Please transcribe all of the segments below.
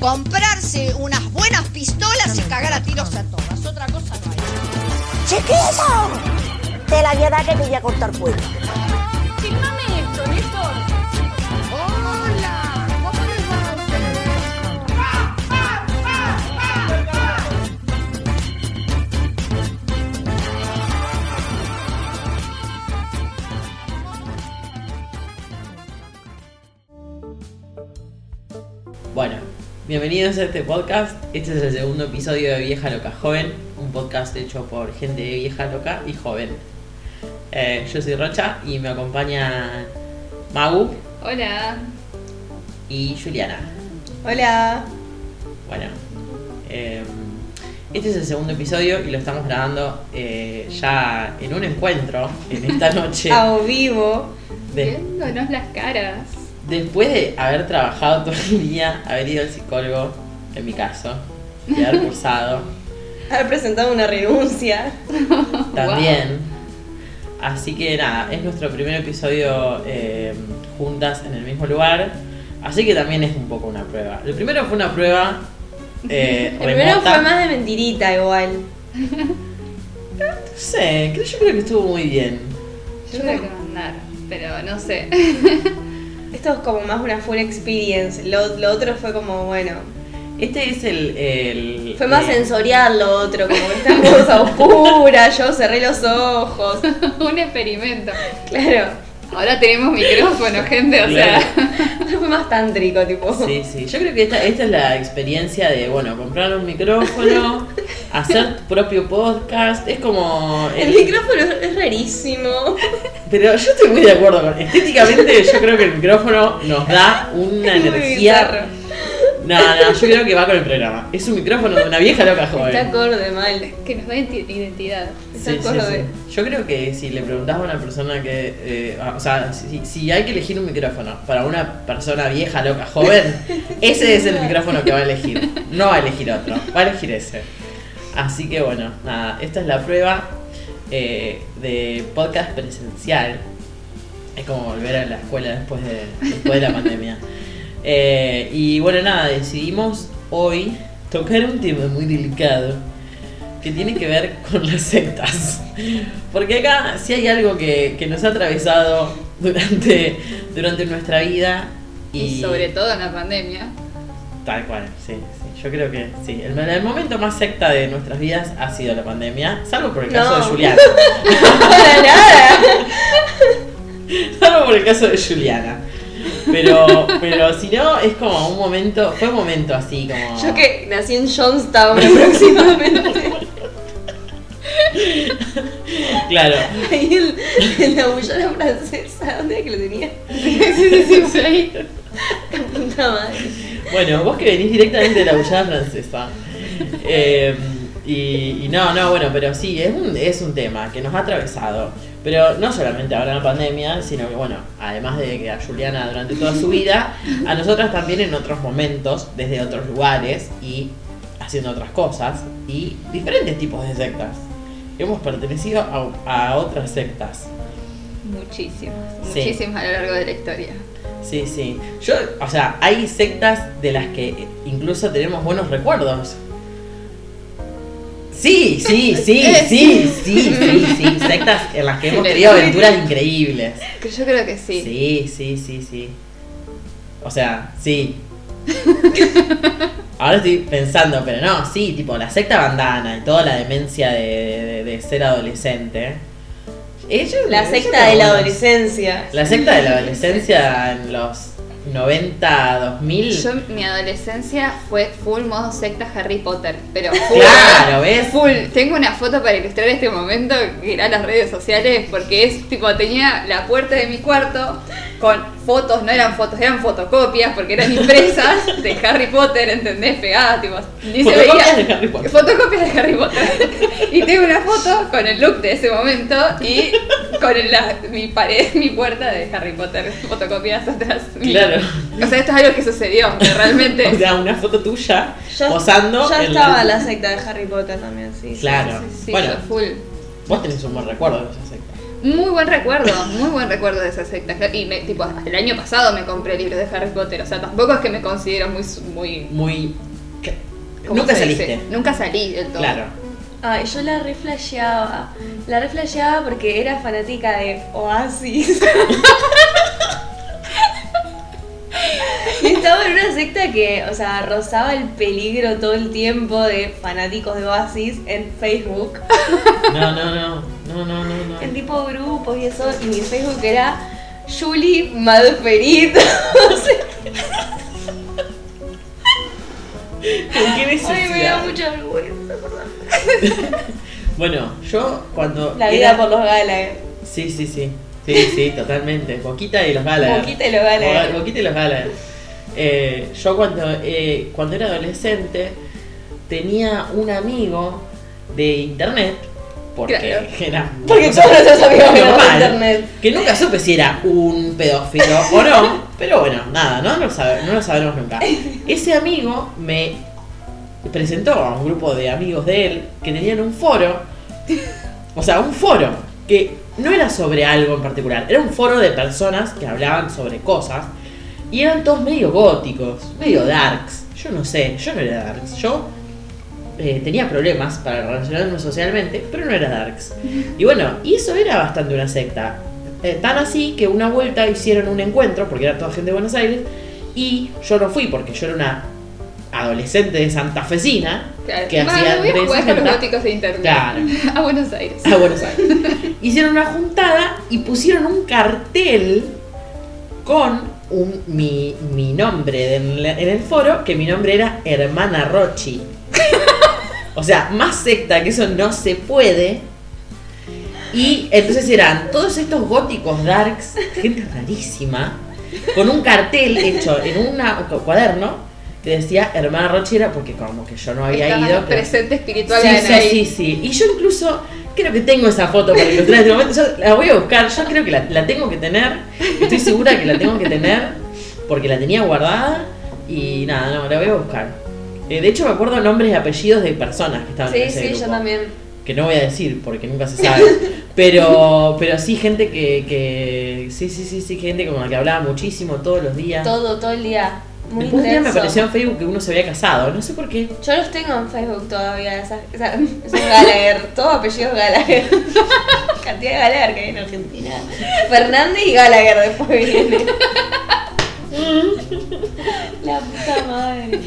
comprarse unas buenas pistolas y cagar a tiros a todas. Otra cosa no hay. ¡Chiquito! Te la voy a dar que te voy a cortar cuello. Bienvenidos a este podcast. Este es el segundo episodio de Vieja Loca Joven, un podcast hecho por gente vieja loca y joven. Eh, yo soy Rocha y me acompaña Magu Hola. y Juliana. Hola. Bueno, eh, este es el segundo episodio y lo estamos grabando eh, ya en un encuentro en esta noche. A vivo. de- Viéndonos las caras. Después de haber trabajado todo el día, haber ido al psicólogo, en mi caso, y haber cursado. Haber presentado una renuncia. También. Así que nada, es nuestro primer episodio eh, juntas en el mismo lugar. Así que también es un poco una prueba. El primero fue una prueba eh, El primero fue más de mentirita igual. No sé, creo, yo creo que estuvo muy bien. Yo creo que va a andar, pero no sé. Esto es como más una full experience. Lo, lo otro fue como, bueno. Este es el. el- Fue más eh, sensorial lo otro, como que esta cosa oscura, yo cerré los ojos. Un experimento. Claro. Ahora tenemos micrófono, gente, o Claro. sea. Fue más tántrico, tipo. Sí, sí. Yo creo que esta, esta es la experiencia de, bueno, comprar un micrófono, hacer tu propio podcast. Es como. El micrófono es rarísimo. Pero yo estoy muy de acuerdo con. Estéticamente, yo creo que el micrófono nos da una Es energía. No, no, yo creo que va con el programa. Es un micrófono de una vieja loca Está joven. acorde mal. Que nos da identi- identidad. Está Sí, sí, acorde. sí. Yo creo que si le preguntás a una persona que. eh, o sea, si, si hay que elegir un micrófono para una persona vieja, loca, joven, ese es el micrófono que va a elegir. No va a elegir otro, va a elegir ese. Así que bueno, nada, esta es la prueba eh, de podcast presencial. Es como volver a la escuela después de, después de la pandemia. Eh, y bueno, nada, decidimos hoy tocar un tema muy delicado que tiene que ver con las sectas. Porque acá si hay algo que, que nos ha atravesado durante, durante nuestra vida y, Y sobre todo en la pandemia. Tal cual, sí, sí. Yo creo que sí. El, el momento más secta de nuestras vidas ha sido la pandemia, salvo por el caso No. de Juliana. Para nada. salvo por el caso de Juliana. Pero, pero si no, es como un momento, fue un momento así como... Yo que nací en Johnstown aproximadamente. Claro. Ahí en, en la bullona francesa, ¿dónde era que lo tenía? Sí, sí, sí, sí, ahí. Puta madre. Bueno, vos que venís directamente de la bullada francesa. Eh, y, y no, no, bueno, pero sí, es un, es un tema que nos ha atravesado. Pero no solamente ahora en la pandemia, sino que, bueno, además de que a Juliana durante toda su vida, a nosotras también en otros momentos, desde otros lugares y haciendo otras cosas, y diferentes tipos de sectas. Hemos pertenecido a, a otras sectas. Muchísimas, Sí. muchísimas a lo largo de la historia. Sí, sí. Yo, o sea, hay sectas de las que incluso tenemos buenos recuerdos. Sí, sí, sí, sí, sí, sí, sí. Sectas en las que hemos tenido aventuras increíbles. Yo creo que sí. Sí, sí, sí, sí. O sea, sí. Ahora estoy pensando, pero no, sí, tipo la secta bandana y toda la demencia de, de- de ser adolescente. Ellos- La ellos secta de la adolescencia. La secta de la adolescencia en los 90, 2000. Yo, mi adolescencia fue full modo secta Harry Potter, pero full. Claro, ¿ves? Full. Tengo una foto para ilustrar este momento que irá a las redes sociales porque es tipo, tenía la puerta de mi cuarto con fotos, no eran fotos, eran fotocopias porque eran impresas de Harry Potter, ¿entendés? Pegadas, tipo, ni se Fotocopias veía. de Harry Potter. Fotocopias de Harry Potter. y tengo una foto con el look de ese momento y con la- mi pared, mi puerta de Harry Potter, fotocopias atrás. mío. Claro. O sea, esto es algo que sucedió, que realmente. O sea, una foto tuya Ya, posando. ya en estaba la secta de Harry Potter también, sí. sí. Claro. Sí, bueno, yo full. vos tenés un buen recuerdo de esa secta. Muy buen recuerdo, muy buen recuerdo de esa secta. Y me- tipo, hasta el año pasado me compré libros de Harry Potter. O sea, tampoco es que me considero muy. muy Muy. que- ¿cómo Nunca dice? saliste. Nunca salí del todo. Claro. Ay, yo la reflasheaba. La reflasheaba porque era fanática de Oasis. secta que, o sea, rozaba el peligro todo el tiempo de fanáticos de Oasis en Facebook. No, no, no. No, no, no, no. En tipo grupos y eso. Y mi Facebook era Julie sea, ¿Con qué Ay, me da necesidad? mucha vergüenza, perdón. Bueno, yo cuando. La vida era- por los Gallagher. Sí, sí, sí. Sí, sí, totalmente. Boquita y los Gallagher. Boquita y los Gallagher. Bo- Boquita y los Gallagher. Eh, yo cuando, eh, cuando era adolescente tenía un amigo de internet. Porque Claro. era. Porque todos nuestros amigos de internet. Que nunca supe si era un pedófilo o no. Pero bueno, nada, no lo, sabe- no lo sabremos nunca. Ese amigo me presentó a un grupo de amigos de él que tenían un foro. O sea, un foro que no era sobre algo en particular, era un foro de personas que hablaban sobre cosas y eran todos medio góticos, medio darks. Yo no sé, yo no era darks. Yo eh, tenía problemas para relacionarme socialmente, pero no era darks. Y bueno, y eso era bastante una secta. Eh, tan así que una vuelta hicieron un encuentro, porque era toda gente de Buenos Aires, y yo no fui porque yo era una adolescente de santafesina Claro. que hacía de los de internet. Claro. A Buenos Aires. a Buenos Aires. Hicieron una juntada y pusieron un cartel con un, mi, mi nombre en, la- en el foro, que mi nombre era Hermana Rochi. O sea, más secta que eso no se puede. Y entonces eran todos estos góticos darks, gente rarísima, con un cartel hecho en una- un cuaderno que decía Hermana Rochi era porque como que yo no había ido. pero- presente espiritual Sí, sí, ahí. sí, sí. Y yo incluso creo que tengo esa foto para ilustrar este momento. Yo la voy a buscar, yo creo que la, la tengo que tener. Estoy segura que la tengo que tener porque la tenía guardada y nada, no, la voy a buscar. Eh, de hecho me acuerdo nombres y apellidos de personas que estaban en Sí, ese sí, grupo. yo también. Que no voy a decir porque nunca se sabe. Pero, pero sí, gente que, que. Sí, sí, sí, sí, gente con la que hablaba muchísimo todos los días. Todo, todo el día. Muy Después un día me apareció en Facebook que uno se había casado, no sé por qué. Yo los tengo en Facebook todavía, esas, esas, esos Gallagher, todos apellidos Gallagher. Cantidad de Gallagher que hay en Argentina. Fernández y Gallagher después viene. La puta madre.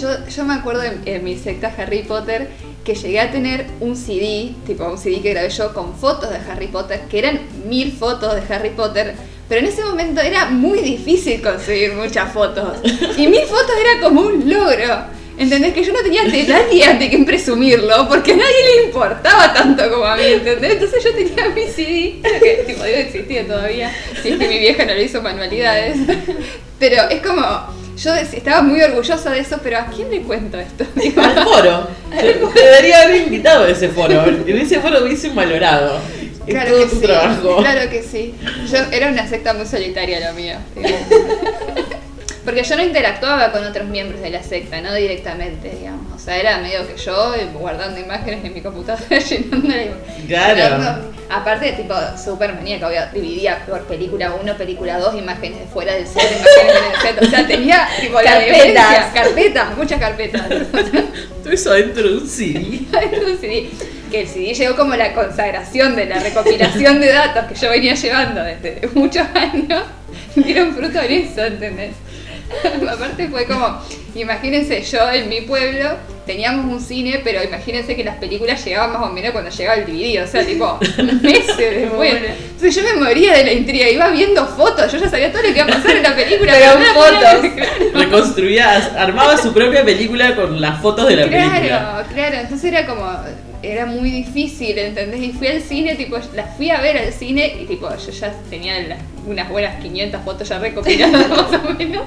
Yo, yo me acuerdo en, en mi secta Harry Potter que llegué a tener un CD, tipo un CD que grabé yo con fotos de Harry Potter, que eran mil fotos de Harry Potter, pero en ese momento era muy difícil conseguir muchas fotos. Y mil fotos era como un logro. ¿Entendés? Que yo no tenía de nadie ante quien presumirlo, porque a nadie le importaba tanto como a mí, ¿entendés? Entonces yo tenía mi CD, que tipo debe existir todavía, si es que mi vieja no le hizo manualidades. Pero es como, yo estaba muy orgullosa de eso, pero ¿a quién le cuento esto? Digo, Al foro. Debería haber invitado a ese foro. En ese foro hubiese valorado. Claro todo que tu sí, trabajo. claro que sí. Yo era una secta muy solitaria la mía. Porque yo no interactuaba con otros miembros de la secta, no directamente, digamos. O sea, era medio que yo guardando imágenes en mi computadora, llenando la Claro. Aparte, tipo, súper maníaca, obvio, dividía por película 1, película 2, imágenes de fuera del set, imágenes en el set. O sea, tenía, tipo, la Carpetas. carpetas, muchas carpetas. Todo eso adentro de un CD. Adentro de un CD. Que el CD llegó como la consagración de la recopilación de datos que yo venía llevando desde muchos años. Dieron fruto en eso, ¿entendés? Aparte fue como, imagínense, yo en mi pueblo teníamos un cine, pero imagínense que las películas llegaban más o menos cuando llegaba el DVD, o sea, tipo, meses después. Entonces yo me moría de la intriga, iba viendo fotos, yo ya sabía todo lo que iba a pasar en la película. Pero podía- fotos. Claro. Reconstruía, armaba su propia película con las fotos de la película. Claro, claro, entonces era como, era muy difícil, ¿entendés? Y fui al cine, tipo, las fui a ver al cine y tipo, yo ya tenía las- unas buenas 500 fotos ya recopiladas más o menos.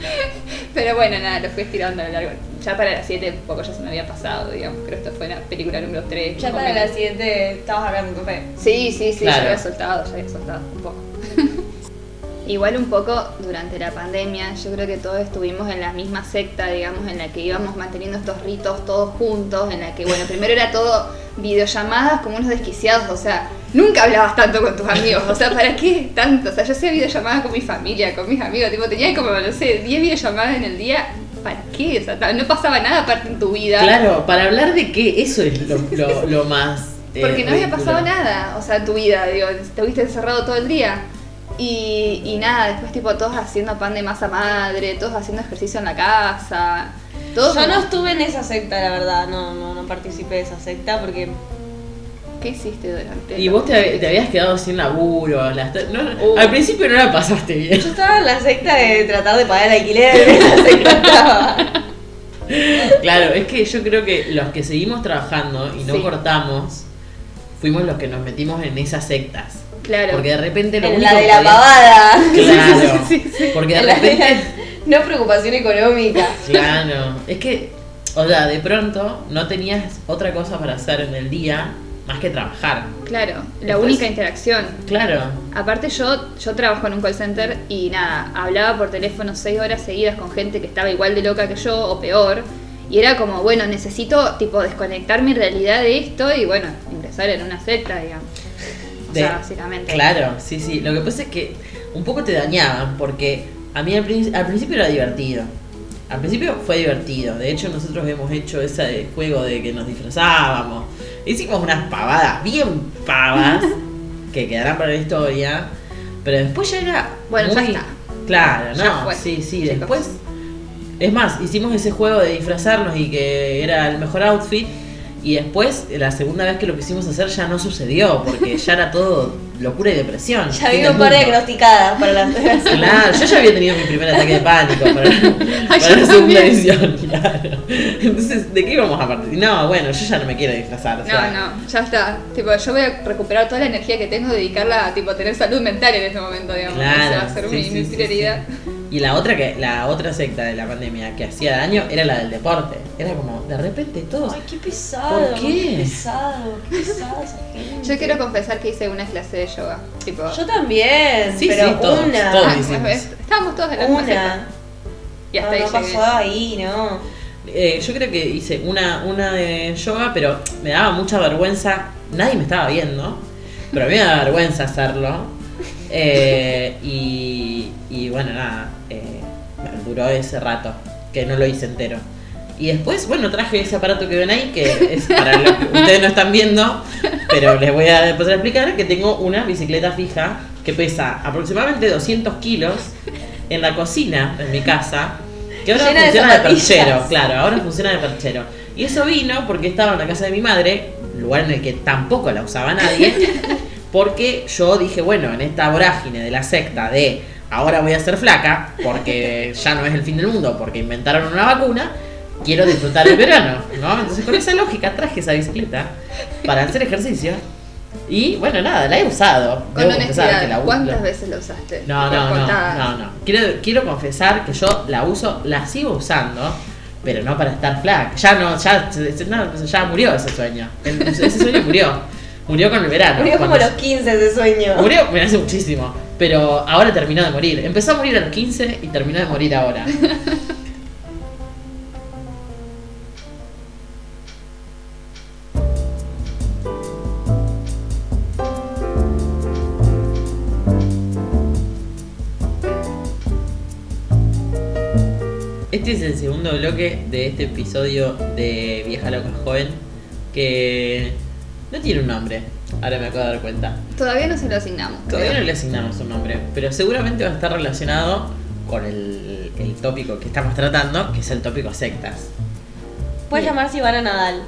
Pero bueno, nada, lo fui estirando a lo largo. Ya para las 7 un poco ya se me había pasado, digamos, creo que esto fue la película número 3. Ya para la siguiente estabas hablando tu fe. Sí, sí, sí, Claro. ya había soltado, ya había soltado un poco. Igual un poco durante la pandemia, yo creo que todos estuvimos en la misma secta, digamos, en la que íbamos manteniendo estos ritos todos juntos, en la que, bueno, primero era todo videollamadas como unos desquiciados, o sea, nunca hablabas tanto con tus amigos. O sea, ¿para qué tanto? O sea, yo hacía videollamadas con mi familia, con mis amigos. Tipo, tenía como, no sé, 10 videollamadas en el día. ¿Para qué? O sea, no pasaba nada aparte en tu vida. Claro, para hablar de qué, eso es lo, lo- lo más. eh, Porque no había pasado nada, o sea, en tu vida, digo, estuviste encerrado todo el día. Y, y nada, después tipo todos haciendo pan de masa madre, todos haciendo ejercicio en la casa, todos Yo como- no estuve en esa secta, la verdad, no, no, no participé de esa secta porque ¿Qué hiciste durante? Y vos te, te habías quedado sin laburo. las- no- Uh. Al principio no la pasaste bien. yo estaba en la secta de tratar de pagar el alquiler, en la secta estaba. Claro, es que yo creo que los que seguimos trabajando y no Sí. cortamos, fuimos los que nos metimos en esas sectas. Claro. Porque de repente lo En único la de la pavada. Claro. Porque de En la de repente. la- no preocupación económica. Claro. Es que, o sea, de pronto no tenías otra cosa para hacer en el día más que trabajar. Claro, la única interacción. Claro. Aparte yo, yo trabajo en un call center y nada, hablaba por teléfono seis horas seguidas con gente que estaba igual de loca que yo o peor. Y era como, bueno, necesito tipo desconectar mi realidad de esto y bueno, ingresar en una secta, digamos. O De- sea, básicamente. Claro, sí, sí. Lo que pasa es que un poco te dañaban porque a mí al, prin- al principio era divertido. Al principio fue divertido. De hecho, nosotros hemos hecho ese juego de que nos disfrazábamos. Hicimos unas pavadas bien pavas que quedarán para la historia. Pero después ya era. Bueno, ya está. Claro, Ya no. fue, sí, sí. chicos. Después. Es más, hicimos ese juego de disfrazarnos y que era el mejor outfit. Y después, la segunda vez que lo quisimos hacer ya no sucedió, porque ya era todo locura y depresión. Ya del un par mundo. diagnosticadas para las Claro, yo ya había tenido mi primer ataque de pánico para, la segunda también. edición, claro. Entonces, ¿de qué íbamos a partir? No, bueno, yo ya no me quiero disfrazar. o sea, No, no, ya está. Tipo, yo voy a recuperar toda la energía que tengo, dedicarla a tipo tener salud mental en este momento, digamos. Claro, Esa va a ser sí, mi, sí, mi sí, prioridad. sí. Y la otra que la otra secta de la pandemia que hacía daño era la del deporte. Era como, de repente todos. Ay, qué pesado. ¿Por qué? Qué pesado, qué pesado esa gente. Yo quiero confesar que hice una clase de yoga. Tipo, Yo también, Sí, pero sí, todos, una. todos. Ah, pues, estábamos todos en la secta. Una. Y hasta no, ahí no llegué. pasó ahí, no. Eh, yo creo que hice una, una de yoga, pero me daba mucha vergüenza. Nadie me estaba viendo, pero a mí me daba vergüenza hacerlo. Eh, y, y bueno, nada, eh, duró ese rato, que no lo hice entero. Y después, bueno, traje ese aparato que ven ahí, que es para lo que ustedes no están viendo, pero les voy a empezar a explicar que tengo una bicicleta fija que pesa aproximadamente 200 kilos en la cocina de mi casa, que ahora Llena de funciona de, zapatillas. perchero, claro, ahora funciona de perchero. Y eso vino porque estaba en la casa de mi madre, lugar en el que tampoco la usaba nadie, porque yo dije, bueno, en esta vorágine de la secta de ahora voy a ser flaca, porque ya no es el fin del mundo, porque inventaron una vacuna, quiero disfrutar el verano, ¿no? Entonces con esa lógica traje esa bicicleta para hacer ejercicio. Y bueno, nada, la he usado. Con Debo confesar honestidad, que la ¿cuántas veces la usaste? No, no, no, no, no. Quiero, quiero confesar que yo la uso, la sigo usando, pero no para estar flaca. Ya no, ya, no, ya murió ese sueño. El- ese sueño murió. Murió con el verano. Murió como a los 15 ese sueño. Murió, me hace muchísimo. Pero ahora terminó de morir. Empezó a morir a los 15 y terminó de morir ahora. Este es el segundo bloque de este episodio de Vieja Loca Joven que no tiene un nombre. Ahora me acabo de dar cuenta. Todavía no se lo asignamos. Todavía creo. no le asignamos un nombre, pero seguramente va a estar relacionado con el, el tópico que estamos tratando, que es el tópico sectas. Puedes llamarse Ivana Nadal.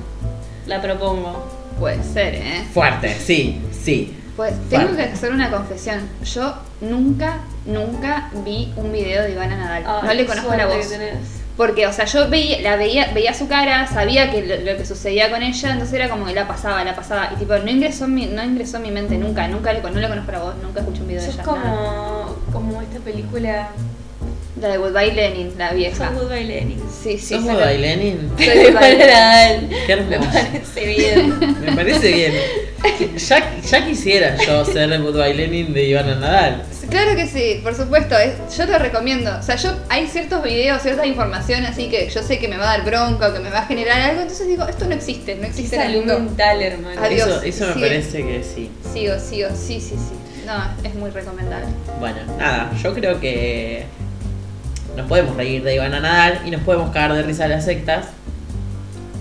La propongo. Puede ser, ¿eh? Fuerte, sí, sí. Pues tengo Fuerte. que hacer una confesión. Yo nunca, nunca vi un video de Ivana Nadal. no le conozco la voz. que tenés. Porque, o sea, yo veía, la veía, veía su cara, sabía que lo, lo que sucedía con ella, entonces era como que la pasaba, la pasaba. Y tipo, no ingresó en mi, no ingresó en mi mente nunca, nunca le, no le conozco la voz, nunca escuché un video de ella. nada. como, como esta película. La de Goodbye Lenin, la vieja. Sos Goodbye Lenin. Sí, sí, ¿Sos sí. Goodbye Lenin? Soy Ivana Goodbye Lenin. Nadal. Qué Me hermoso. parece bien. Me parece bien. Ya, ya quisiera yo ser el Goodbye Lenin de Ivana Nadal. Claro que sí, por supuesto, es- yo lo recomiendo. O sea, yo hay ciertos videos, cierta información así que yo sé que me va a dar bronca o que me va a generar algo, entonces digo, esto no existe, no existe el Salud mental, hermano. Adiós. Eso, eso me Sí. parece que sí. Sigo, sigo, sí, sí, sí. No, es muy recomendable. Bueno, nada, yo creo que nos podemos reír de Ivana Nadal y nos podemos cagar de risa de las sectas.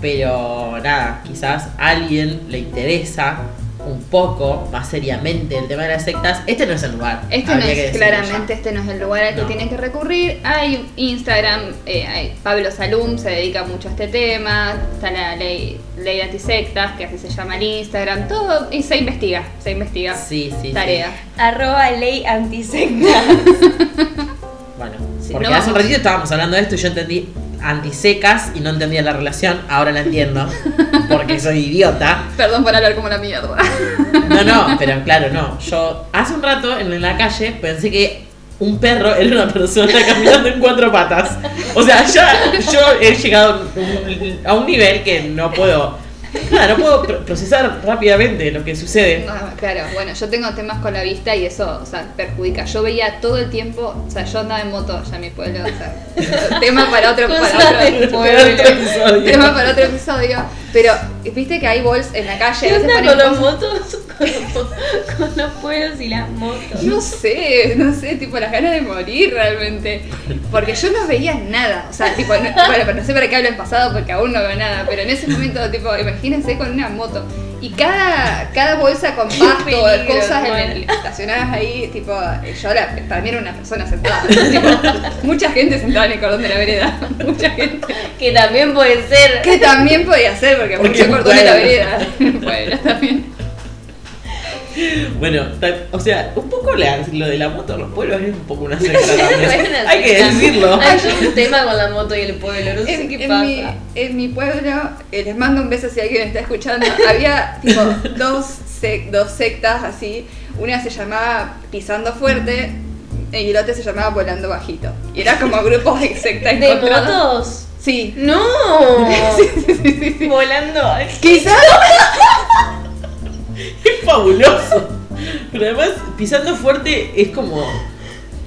Pero nada, quizás a alguien le interesa un poco más seriamente el tema de las sectas. Este no es el lugar. Este no es, claramente, ya. este no es el lugar al que No. tienen que recurrir. Hay Instagram, eh, hay Pablo Salum se dedica mucho a este tema. Está la ley, ley de antisectas, que así se llama el Instagram. Todo, y se investiga, se investiga. Sí, sí. sí. Tarea. Arroba ley antisecta. Sí, porque no hace un ratito estábamos hablando de esto y yo entendí antisecas y no entendía la relación. Ahora la entiendo. Porque soy idiota. Perdón por hablar como la mierda. No, no, pero claro, no. Yo hace un rato en la calle pensé que un perro era una persona caminando en cuatro patas. O sea, ya yo he llegado a un nivel que no puedo. No puedo pro- procesar rápidamente lo que sucede. No, claro, bueno, yo tengo temas con la vista y eso, o sea, perjudica. Yo veía todo el tiempo, o sea, yo andaba en moto allá en mi pueblo, o sea, tema para otro, para otro, pueblo. Episodio. tema para otro episodio. Pero, viste que hay bols en la calle, ¿Qué onda con los motos? Con los, con los pueblos y las motos. No sé, no sé, tipo las ganas de morir realmente. Porque yo no veía nada. O sea, tipo, no, bueno, pero no sé para qué hablo en pasado porque aún no veo nada. Pero en ese momento, tipo, imagínense con una moto. Y cada, cada bolsa con pasto, peligro, cosas en estacionadas ahí, tipo, yo la, también era una persona sentada. tipo, mucha gente sentada en el cordón de la vereda. Mucha gente. Que también puede ser. Que también podía ser, porque, Porque mucho cordón de la vereda. Bueno, también. Bueno, o sea, un poco la- lo de la moto en los pueblos es un poco una secta también. Hay que decirlo. Hay un tema con la moto y el pueblo, no sé en, qué en pasa. mi, en mi pueblo, eh, les mando un beso si alguien está escuchando, había tipo dos, sec- dos sectas así. Una se llamaba Pisando Fuerte y el otro se llamaba Volando Bajito. Y era como grupos de sectas ¿De encontrados. motos? Sí. ¡No! Sí, sí, sí, sí, sí. Volando. Quizás Es fabuloso. Pero además, pisando fuerte es como.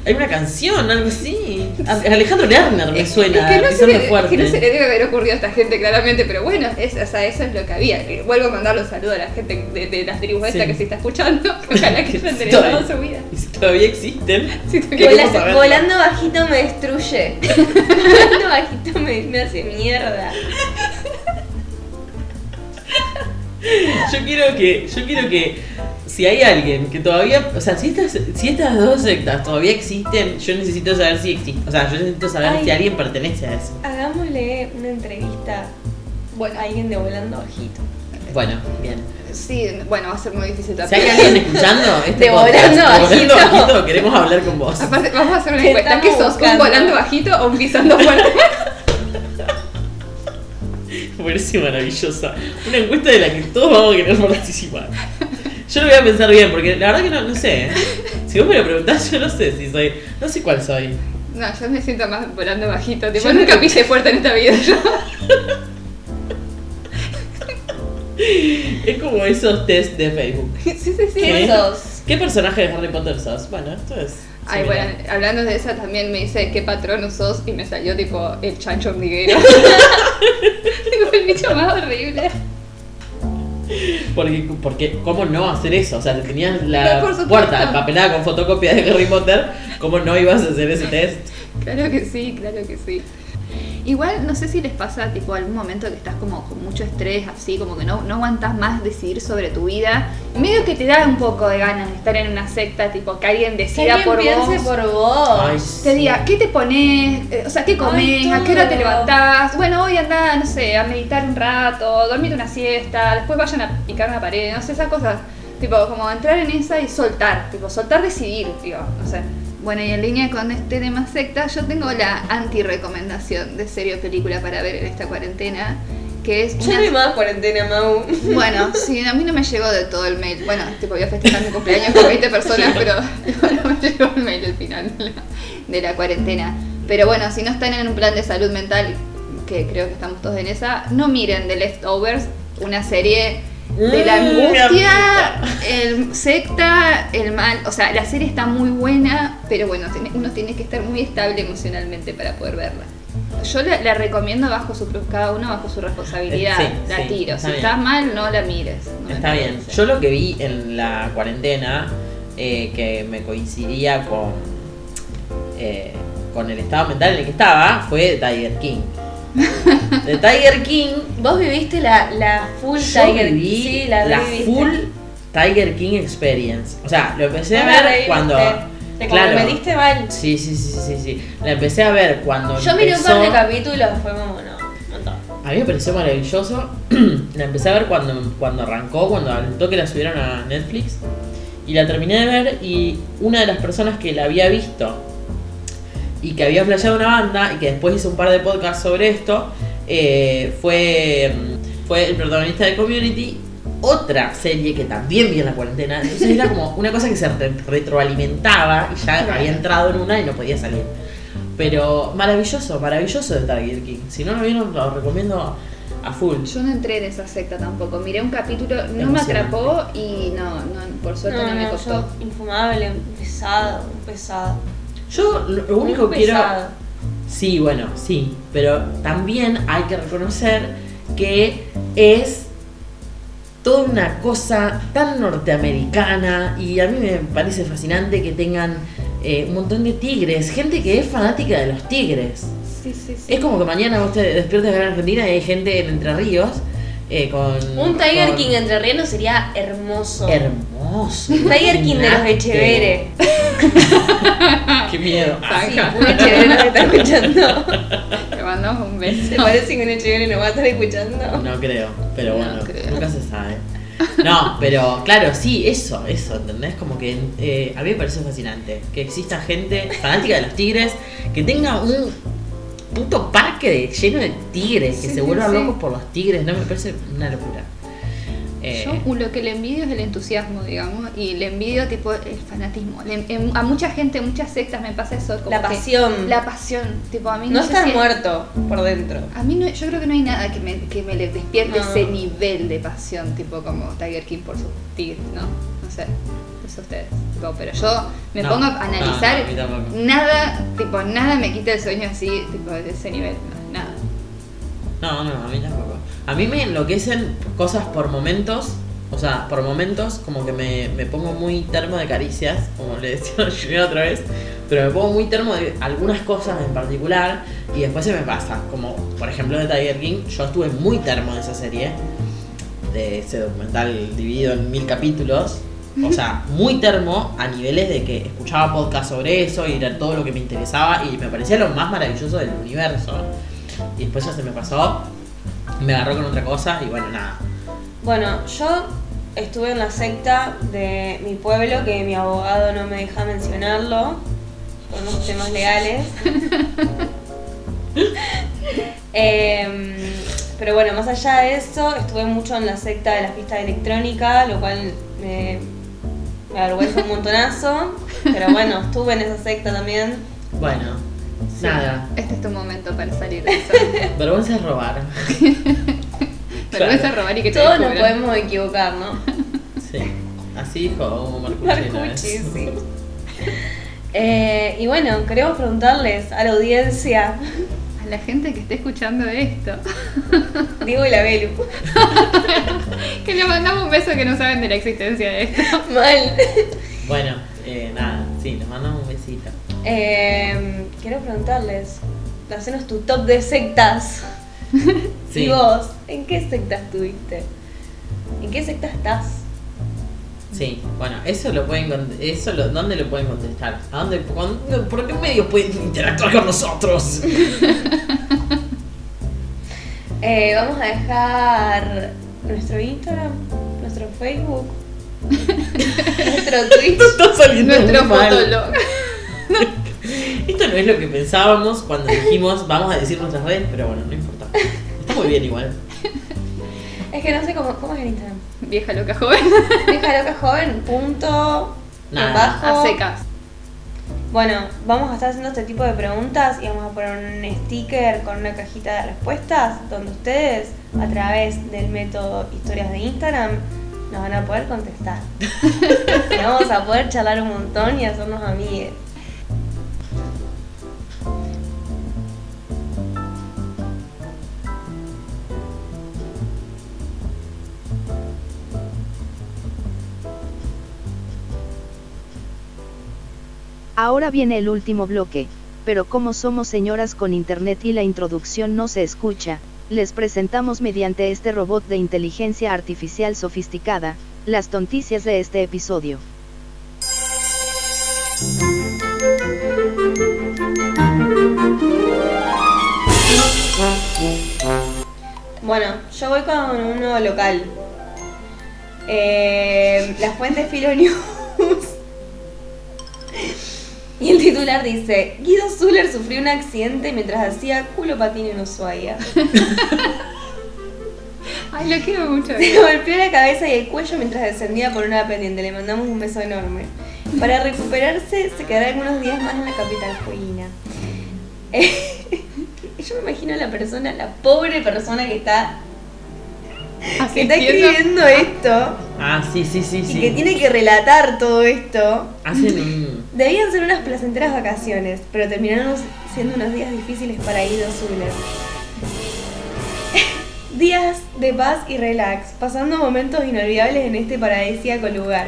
Hay una canción, algo así. Alejandro Lerner me suena. es que no, se le, fuerte. que no se le debe haber ocurrido a esta gente claramente, pero bueno, es, o sea, eso es lo que había. Que Vuelvo a mandarle un saludo a la gente de, de las tribus Sí. que se está escuchando, ojalá que enderezado todavía. su vida. Y si todavía existen. Vola- volando bajito me destruye. volando bajito me, me hace mierda. Yo quiero que. Yo quiero que. Si hay alguien que todavía. O sea, si estas, si estas dos sectas todavía existen, yo necesito saber si existen. O sea, yo necesito saber Ay. si alguien pertenece a eso. Hagámosle una entrevista Bueno, a alguien de volando bajito. Bueno, bien. sí, bueno, va a ser muy difícil Si hay también. alguien escuchando este De podcast, volando de volando bajito. bajito, queremos hablar con vos. Aparte, vamos a hacer una encuesta. ¿Qué sos? ¿Un buscando. volando bajito o un pisando fuerte? Parece maravillosa. Una encuesta de la que todos vamos a querer participar. Yo lo voy a pensar bien, porque la verdad que no, no sé. ¿eh? Si vos me lo preguntás, yo no sé si soy. No sé cuál soy. No, yo me siento más volando bajito. Tipo, Yo nunca no- pise fuerte en esta vida. Yo. Es como esos test de Facebook. sí, sí, sí. ¿Qué? ¿Qué sos? ¿Qué personaje de Harry Potter sos? Bueno, esto es. Ay, similar. bueno, hablando de esa también me dice qué patrón sos y me salió tipo el chancho hormiguero. el bicho más horrible. Porque, porque, ¿cómo no hacer eso? O sea, te tenías la supuesto. puerta empapelada con fotocopia de Harry Potter, ¿cómo no ibas a hacer ese test? Claro que sí, claro que sí. Igual no sé si les pasa tipo algún momento que estás como con mucho estrés, así como que no, no aguantas más decidir sobre tu vida. Medio que te da un poco de ganas de estar en una secta, tipo que alguien Que decida alguien por piense vos. por vos. Ay, Te diga, ¿qué te pones? Eh, O sea, ¿qué comes? Ay, ¿A qué hora te levantás? Bueno, hoy anda, no sé, a meditar un rato, dormite una siesta, después vayan a picar una pared, no sé, esas cosas. Tipo, como entrar en esa y soltar, tipo, soltar, decidir, digo, no sé. Bueno, y en línea con este tema secta, yo tengo la anti-recomendación de serie o película para ver en esta cuarentena, que es Yo una- no hay más cuarentena, Mau. bueno, sí, a mí no me llegó de todo el mail. Bueno, tipo, voy a festejar mi cumpleaños con 20 personas, pero no me llegó el mail al final de la, de la cuarentena. Pero bueno, si no están en un plan de salud mental, que creo que estamos todos en esa, no miren The Leftovers, una serie de la Mm, angustia, el secta, el mal. O sea, la serie está muy buena, pero bueno, uno tiene que estar muy estable emocionalmente para poder verla. Yo la, la recomiendo bajo su cada uno bajo su responsabilidad. Eh, sí, la sí, tiro. está Si bien. estás mal, no la mires. no Está bien. Yo lo que vi en la cuarentena, eh, que me coincidía con, eh, con el estado mental en el que estaba, fue Tiger King. De Tiger King, Vos viviste la, la full yo Tiger Sí, la, full Tiger King Experience. O sea, lo empecé a ver cuando... Te claro. comprometiste mal. Sí, sí, sí, sí, sí. La empecé a ver cuando Yo miré un par de capítulos, fue como, no. A mí me pareció maravilloso. la empecé a ver cuando, cuando arrancó, cuando al toque la subieron a Netflix. Y la terminé de ver y una de las personas que la había visto y que había flasheado una banda y que después hizo un par de podcasts sobre esto, eh, fue, fue el protagonista de Community. Otra serie que también vi en la cuarentena. Entonces era como una cosa que se re- retroalimentaba y ya había entrado en una y no podía salir. Pero maravilloso, maravilloso de Tiger King. Si no lo vieron, lo recomiendo a full. Yo no entré en esa secta tampoco. Miré un capítulo, no me atrapó y no, no por suerte no, me costó. yo, infumable, pesado, pesado. Yo lo lo único que quiero. Sí, bueno, sí. Pero también hay que reconocer que es toda una cosa tan norteamericana y a mí me parece fascinante que tengan eh, un montón de tigres, gente que es fanática de los tigres. Sí, sí, sí. Es como que mañana vos te despiertas acá en Argentina y hay gente en Entre Ríos eh, con... Un Tiger con- King entre Riendo sería hermoso. Hermoso. Tiger King de los. Echeverre. Qué miedo. Sí, un nos está escuchando. Te mandamos un beso. ¿Te parece que un Echeverre nos va a estar escuchando? No creo, pero No bueno, creo. nunca se sabe. No, pero claro, sí, eso, eso, ¿entendés? Como que eh, a mí me parece fascinante que exista gente fanática de los tigres, que tenga un puto parque de- lleno de tigres, que Sí, se vuelvan sí. locos por los tigres, no me parece una locura. Eh, Yo lo que le envidio es el entusiasmo, digamos, y le envidio tipo el fanatismo. Le- en- a mucha gente, muchas sectas me pasa eso. Como La que- pasión. La pasión, tipo a mí No sé estar si- muerto por dentro. A mí no, yo creo que no hay nada que me, que me le despierte No. ese nivel de pasión, tipo como Tiger King por sus tigres, ¿no? No sé, no sé ustedes. Tipo, pero yo me No, pongo a no, analizar, no, a mí tampoco. nada, tipo, nada me quita el sueño así, tipo, de ese nivel, no, nada. No, no, a mí tampoco. A mí me enloquecen cosas por momentos. O sea, por momentos como que me, me pongo muy termo de caricias, como le decía Julián otra vez, pero me pongo muy termo de algunas cosas en particular y después se me pasa. Como por ejemplo de Tiger King, yo estuve muy termo de esa serie, de ese documental dividido en mil capítulos. O sea, muy termo a niveles de que escuchaba podcast sobre eso y era todo lo que me interesaba y me parecía lo más maravilloso del universo. Y después ya se me pasó, me agarró con otra cosa y bueno, nada. Bueno, yo estuve en la secta de mi pueblo, que mi abogado no me deja mencionarlo, por unos temas legales. Em, pero bueno, más allá de eso, estuve mucho en la secta de la fiesta electrónica, lo cual me, me avergüenza un montonazo. Pero bueno, estuve en esa secta también. Bueno, nada. Este es tu momento para salir de eso. Vergüenza es robar. Pero vas a robar y que te Todos nos podemos equivocar, ¿no? Sí, así dijo Marcucci. una vez. Marcucci, sí. Eh, y bueno, queremos preguntarles a la audiencia, A la gente que esté escuchando esto, Diego y la Belu, que le mandamos un beso que no saben de la existencia de esto. mal. Bueno, eh, nada, sí, nos mandamos un besito. Eh, quiero preguntarles, hacenos tu top de sectas. Sí. ¿Y vos? ¿En qué secta estuviste? ¿En qué secta estás? Sí, bueno, eso lo pueden eso lo, ¿dónde lo pueden contestar? ¿A dónde, con- ¿Por qué medios pueden interactuar con nosotros? Eh, vamos a dejar nuestro Instagram, nuestro Facebook, nuestro Twitch. Está saliendo Nuestro fotolog. Esto no es lo que pensábamos cuando dijimos vamos a decir nuestras redes, pero bueno, no importa. Está muy bien igual. Es que no sé cómo, cómo es el Instagram. Vieja loca joven. Deja loca joven, punto, Nada. bajo. A secas. Bueno, vamos a estar haciendo este tipo de preguntas y vamos a poner un sticker con una cajita de respuestas donde ustedes, a través del método historias de Instagram, nos van a poder contestar. y vamos a poder charlar un montón y hacernos amigues. Ahora viene el último bloque, pero como somos señoras con internet y la introducción no se escucha, les presentamos mediante este robot de inteligencia artificial sofisticada, las tonticias de este episodio. Bueno, yo voy con uno local. Eh, la fuente es Filo News. Y el titular dice, Guido Zuller sufrió un accidente mientras hacía culo patín en Ushuaia. Ay, lo quiero mucho. Se golpeó la cabeza y el cuello mientras descendía por una pendiente. Le mandamos un beso enorme. Para recuperarse, se quedará algunos días más en la capital jueguina. yo me imagino a la persona, la pobre persona que está, que está escribiendo esto Ah, sí, sí, sí, y sí. que tiene que relatar todo esto. Hacen un. Debían ser unas placenteras vacaciones, pero terminaron siendo unos días difíciles para Guido Zuller. días de paz y relax, pasando momentos inolvidables en este paradisíaco lugar.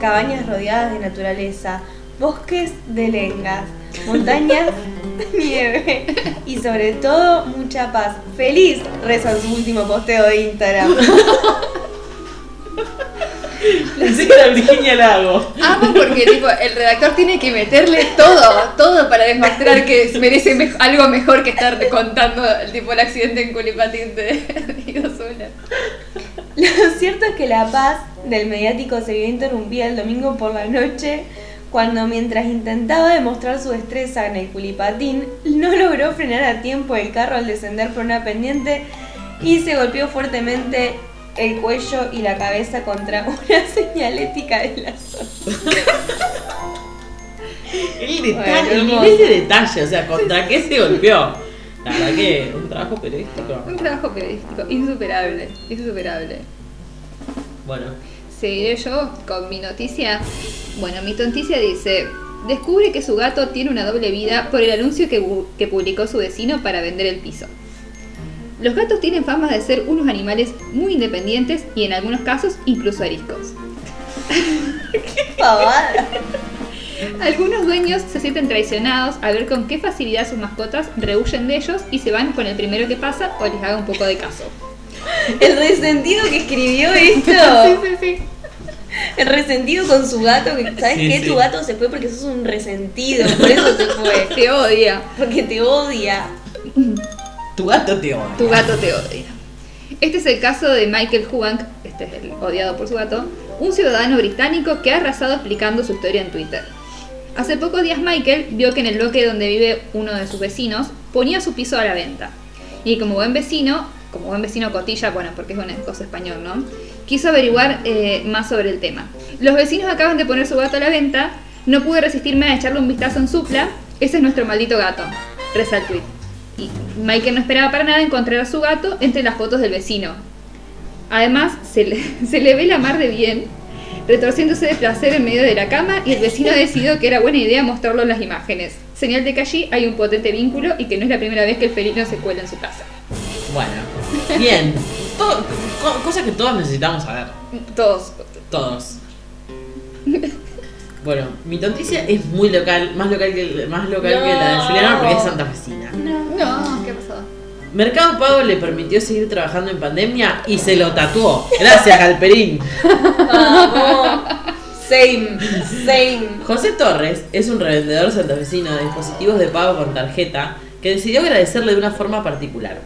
Cabañas rodeadas de naturaleza, bosques de lengas, montañas de nieve y sobre todo mucha paz. Feliz, reza su último posteo de Instagram. Pensé que era Virginia Lago. Amo porque tipo, el redactor tiene que meterle todo, todo para demostrar que merece me- algo mejor que estar contando el tipo el accidente en Culipatín de Zuller. Lo cierto es que la paz del mediático se vio interrumpida el domingo por la noche cuando mientras intentaba demostrar su destreza en el culipatín, no logró frenar a tiempo el carro al descender por una pendiente y se golpeó fuertemente el cuello y la cabeza contra una señalética de la zona. El detalle, Bueno, el nivel de detalle, o sea, ¿contra qué se golpeó? La verdad que un trabajo periodístico. Un trabajo periodístico insuperable, insuperable. Bueno, Seguiré yo con mi noticia. Bueno, mi tonticia dice: Descubre que su gato tiene una doble vida por el anuncio que publicó su vecino para vender el piso. Los gatos tienen fama de ser unos animales muy independientes y en algunos casos incluso ariscos. Pavada. Algunos dueños se sienten traicionados al ver con qué facilidad sus mascotas rehuyen de ellos y se van con el primero que pasa o les haga un poco de caso. El resentido que escribió esto. sí, sí. El resentido con su gato. que- ¿Sabes Sí, qué? sí. Tu gato se fue porque sos un resentido. Por eso se fue. Te odia. Porque te odia. Tu gato te odia. Tu gato te odia. Este es el caso de Michael Huang, este es el odiado por su gato, un ciudadano británico que ha arrasado explicando su historia en Twitter. Hace pocos días Michael vio que en el bloque donde vive uno de sus vecinos ponía su piso a la venta. Y como buen vecino, como buen vecino cotilla, bueno, porque es una cosa español, ¿no? Quiso averiguar eh, más sobre el tema. Los vecinos acaban de poner su gato a la venta, no pude resistirme a echarle un vistazo en Supla, ese es nuestro maldito gato, reza el tweet. Y Michael no esperaba para nada encontrar a su gato entre las fotos del vecino. Además, se le, se le ve la mar de bien, retorciéndose de placer en medio de la cama y el vecino decidió que era buena idea mostrarlo en las imágenes. Señal de que allí hay un potente vínculo y que no es la primera vez que el felino se cuela en su casa. Bueno, bien. Todo- co- que todos necesitamos saber. Todos. Todos. Bueno, mi tonticia es muy local, más local que, más local que la de No. Juliana porque es santafesina. No, ¿qué pasó? Mercado Pago le permitió seguir trabajando en pandemia y se lo tatuó. Gracias, Galperín. Vamos. Same. Same. José Torres es un revendedor santafesino de dispositivos de pago con tarjeta que decidió agradecerle de una forma particular.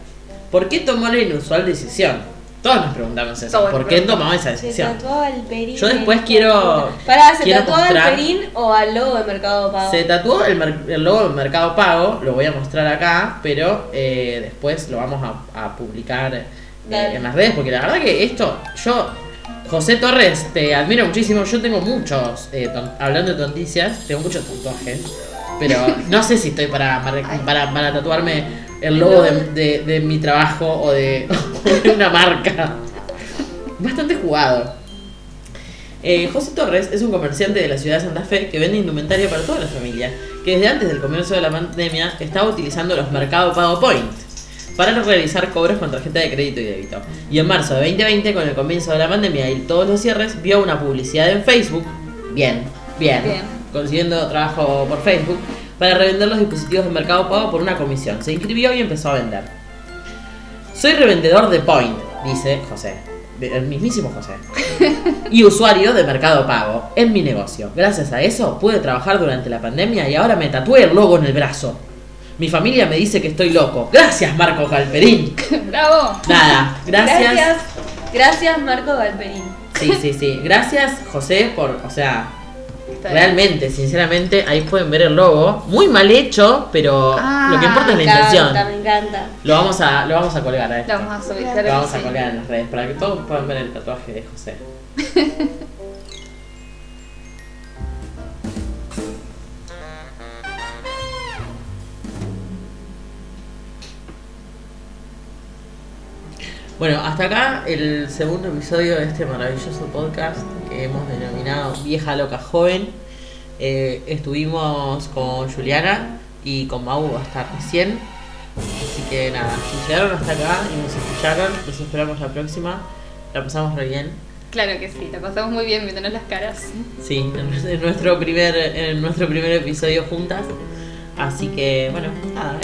¿Por qué tomó la inusual decisión? Todos nos preguntamos eso. Todos ¿Por qué tomó esa Se decisión? tatuaba al Perín. Yo después quiero- Pará, ¿se quiero tatuaba mostrar- al Perín o al logo de Mercado Pago? Se tatuó el, el logo de Mercado Pago, lo voy a mostrar acá, pero eh, después lo vamos a, a publicar eh, en las redes, porque la verdad que esto, yo, José Torres, te admiro muchísimo, yo tengo muchos, eh, hablando de tonticias, tengo muchos tatuajes. Pero no sé si estoy para, para, para, para tatuarme el logo de, de- de mi trabajo o de, o de una marca. Bastante jugado. Eh, José Torres es un comerciante de la ciudad de Santa Fe que vende indumentaria para toda la familia, que desde antes del comienzo de la pandemia estaba utilizando los Mercado Pago Point para realizar cobros con tarjeta de crédito y débito. Y en marzo de 2020, con el comienzo de la pandemia y todos los cierres, vio una publicidad en Facebook, bien, bien, Bien. consiguiendo trabajo por Facebook, para revender los dispositivos de Mercado Pago por una comisión. Se inscribió y empezó a vender. Soy revendedor de Point, dice José. El mismísimo José. Y usuario de Mercado Pago en mi negocio. Gracias a eso pude trabajar durante la pandemia y ahora me tatué el logo en el brazo. Mi familia me dice que estoy loco. Gracias, Marco Galperín. ¡Bravo! Nada, gracias. Gracias, gracias Marco Galperín. Sí, sí, sí. Gracias, José, por, o sea. Realmente, sinceramente, ahí pueden ver el logo. Muy mal hecho, pero Ah, lo que importa es la Me encanta, intención. me encanta. Lo vamos a, lo vamos a colgar a esto. Lo vamos a subir, Lo vamos a colgar en las redes para que todos puedan ver el tatuaje de José. Bueno, hasta acá el segundo episodio de este maravilloso podcast que hemos denominado Vieja Loca Joven. Eh, estuvimos con Juliana y con Mau hasta recién. Así que nada, si llegaron hasta acá y nos escucharon, los esperamos la próxima. La pasamos re bien. Claro que sí, la pasamos muy bien viéndonos las caras. Sí, en, nuestro primer, en nuestro primer episodio juntas. Así que bueno, nada,